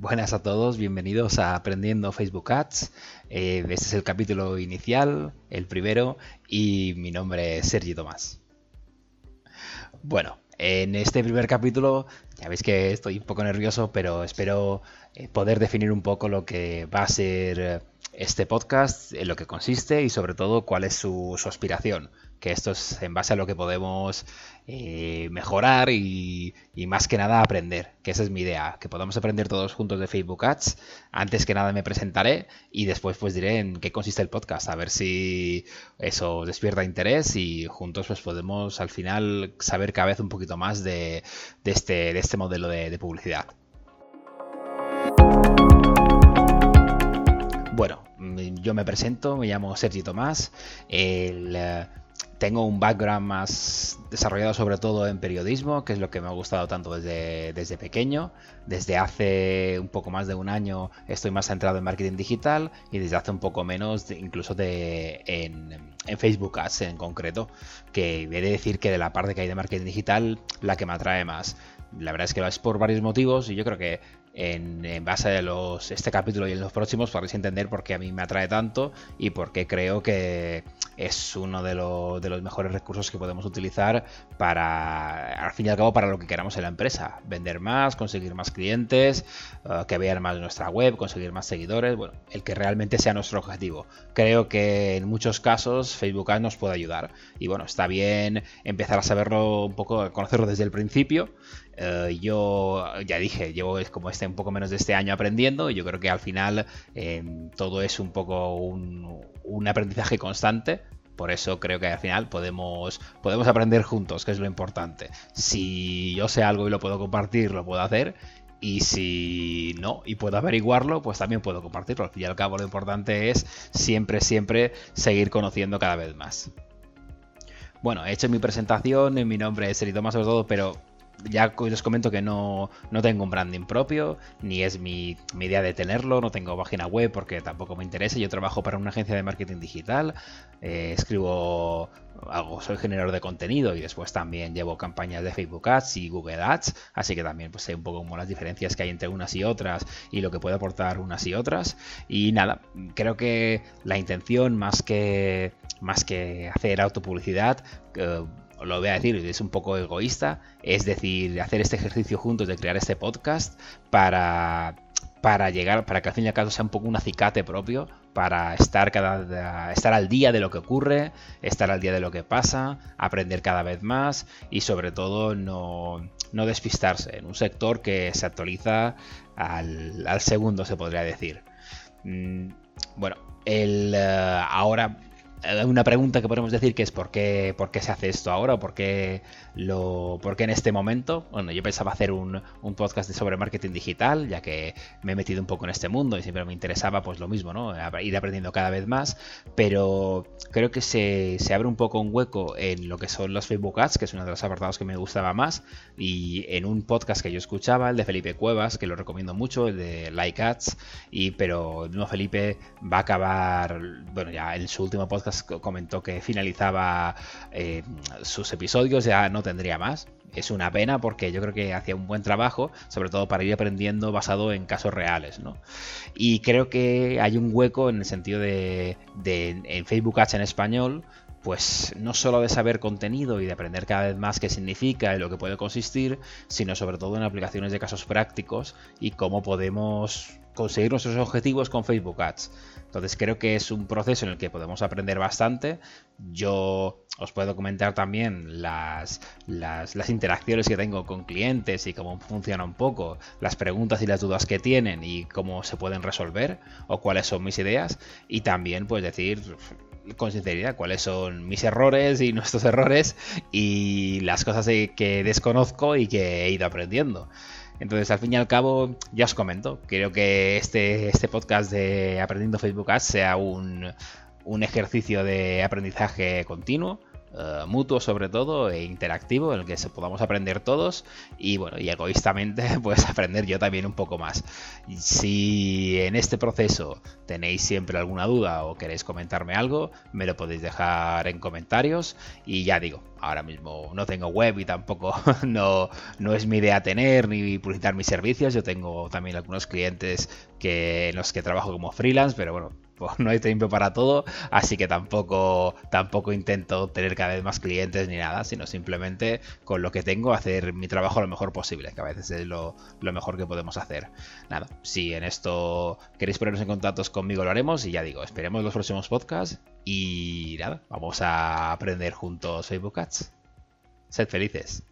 Buenas a todos, bienvenidos a Aprendiendo Facebook Ads. Eh, este es el capítulo inicial, el primero, y mi nombre es Sergi Tomás. Bueno, en este primer capítulo ya veis que estoy un poco nervioso, pero espero eh, poder definir un poco lo que va a ser eh, este podcast, en lo que consiste y sobre todo cuál es su, aspiración. Que esto es en base a lo que podemos eh, mejorar y, más que nada aprender, que esa es mi idea, que podamos aprender todos juntos de Facebook Ads. Antes que nada me presentaré y después pues diré en qué consiste el podcast, a ver si eso despierta interés y juntos pues podemos al final saber cada vez un poquito más de, este, de este modelo de publicidad. Bueno, yo me presento, me llamo Sergi Tomás. Eh, tengo un background más desarrollado sobre todo en periodismo, que es lo que me ha gustado tanto desde, desde pequeño. Desde hace un poco más de un año estoy más centrado en marketing digital y desde hace un poco menos incluso de, en, Facebook Ads en concreto, que he de decir que de la parte que hay de marketing digital, la que me atrae más. La verdad es que lo es por varios motivos y yo creo que en, base a este capítulo y en los próximos podréis entender por qué a mí me atrae tanto y por qué creo que es uno de, los mejores recursos que podemos utilizar para, al fin y al cabo, para lo que queramos en la empresa. Vender más, conseguir más clientes, eh, que vean más nuestra web, conseguir más seguidores, bueno, el que realmente sea nuestro objetivo. Creo que en muchos casos Facebook Ads nos puede ayudar. Y bueno, está bien empezar a saberlo un poco, conocerlo desde el principio eh, yo ya dije, llevo como este un poco menos de este año aprendiendo y yo creo que al final em, todo es un poco un, aprendizaje constante. Por eso creo que al final podemos, podemos aprender juntos, que es lo importante. Si yo sé algo y lo puedo compartir, lo puedo hacer. Y si no, y puedo averiguarlo, pues también puedo compartirlo. Al fin y al cabo, lo importante es siempre, siempre seguir conociendo cada vez más. Bueno, he hecho mi presentación, mi nombre es Serito más sobre todo, pero ya les comento que no, tengo un branding propio, ni es mi, idea de tenerlo, no tengo página web porque tampoco me interesa. Yo trabajo para una agencia de marketing digital, eh, escribo, algo, soy generador de contenido y después también llevo campañas de Facebook Ads y Google Ads, así que también pues, sé un poco como las diferencias que hay entre unas y otras y lo que puede aportar unas y otras. Y nada, creo que la intención más que, más que hacer autopublicidad, eh, lo voy a decir, es un poco egoísta, es decir, hacer este ejercicio juntos de crear este podcast para, para llegar, para que al fin y al cabo sea un poco un acicate propio, para estar, cada, estar al día de lo que ocurre, estar al día de lo que pasa, aprender cada vez más y sobre todo no, no despistarse en un sector que se actualiza al, al segundo, se podría decir. Mm, bueno, el, eh, ahora una pregunta que podemos decir que es ¿por qué, por qué se hace esto ahora o por qué, lo, por qué en este momento. Bueno, yo pensaba hacer un, un, podcast sobre marketing digital, ya que me he metido un poco en este mundo y siempre me interesaba pues lo mismo, ¿no? Ir aprendiendo cada vez más, pero creo que se, se abre un poco un hueco en lo que son los Facebook Ads, que es uno de los apartados que me gustaba más, y en un podcast que yo escuchaba, el de Felipe Cuevas, que lo recomiendo mucho, el de Like Ads, y, pero no Felipe va a acabar, bueno, ya en su último podcast comentó que finalizaba eh, sus episodios, ya no tendría más. Es una pena porque yo creo que hacía un buen trabajo, sobre todo para ir aprendiendo basado en casos reales. ¿no? Y creo que hay un hueco en el sentido de, en Facebook Ads en español, pues no solo de saber contenido y de aprender cada vez más qué significa y lo que puede consistir, sino sobre todo en aplicaciones de casos prácticos y cómo podemos conseguir nuestros objetivos con Facebook Ads. Entonces creo que es un proceso en el que podemos aprender bastante. Yo os puedo comentar también las, las, interacciones que tengo con clientes y cómo funciona un poco, las preguntas y las dudas que tienen y cómo se pueden resolver o cuáles son mis ideas. Y también pues decir con sinceridad cuáles son mis errores y nuestros errores y las cosas que desconozco y que he ido aprendiendo. Entonces, al fin y al cabo, ya os comento, creo que este, este podcast de Aprendiendo Facebook Ads sea un, ejercicio de aprendizaje continuo. Eh, mutuo sobre todo e interactivo en el que se podamos aprender todos y bueno, y egoístamente pues aprender yo también un poco más. Si en este proceso tenéis siempre alguna duda o queréis comentarme algo, me lo podéis dejar en comentarios y ya digo, ahora mismo no tengo web y tampoco no, no es mi idea tener ni publicitar mis servicios. Yo tengo también algunos clientes que, en los que trabajo como freelance, pero bueno, pues no hay tiempo para todo, así que tampoco, tampoco intento tener cada vez más clientes ni nada, sino simplemente con lo que tengo hacer mi trabajo lo mejor posible, que a veces es lo, mejor que podemos hacer. Nada, si en esto queréis ponernos en contacto conmigo lo haremos y ya digo, esperemos los próximos podcasts y nada, vamos a aprender juntos Facebook Ads. Sed felices.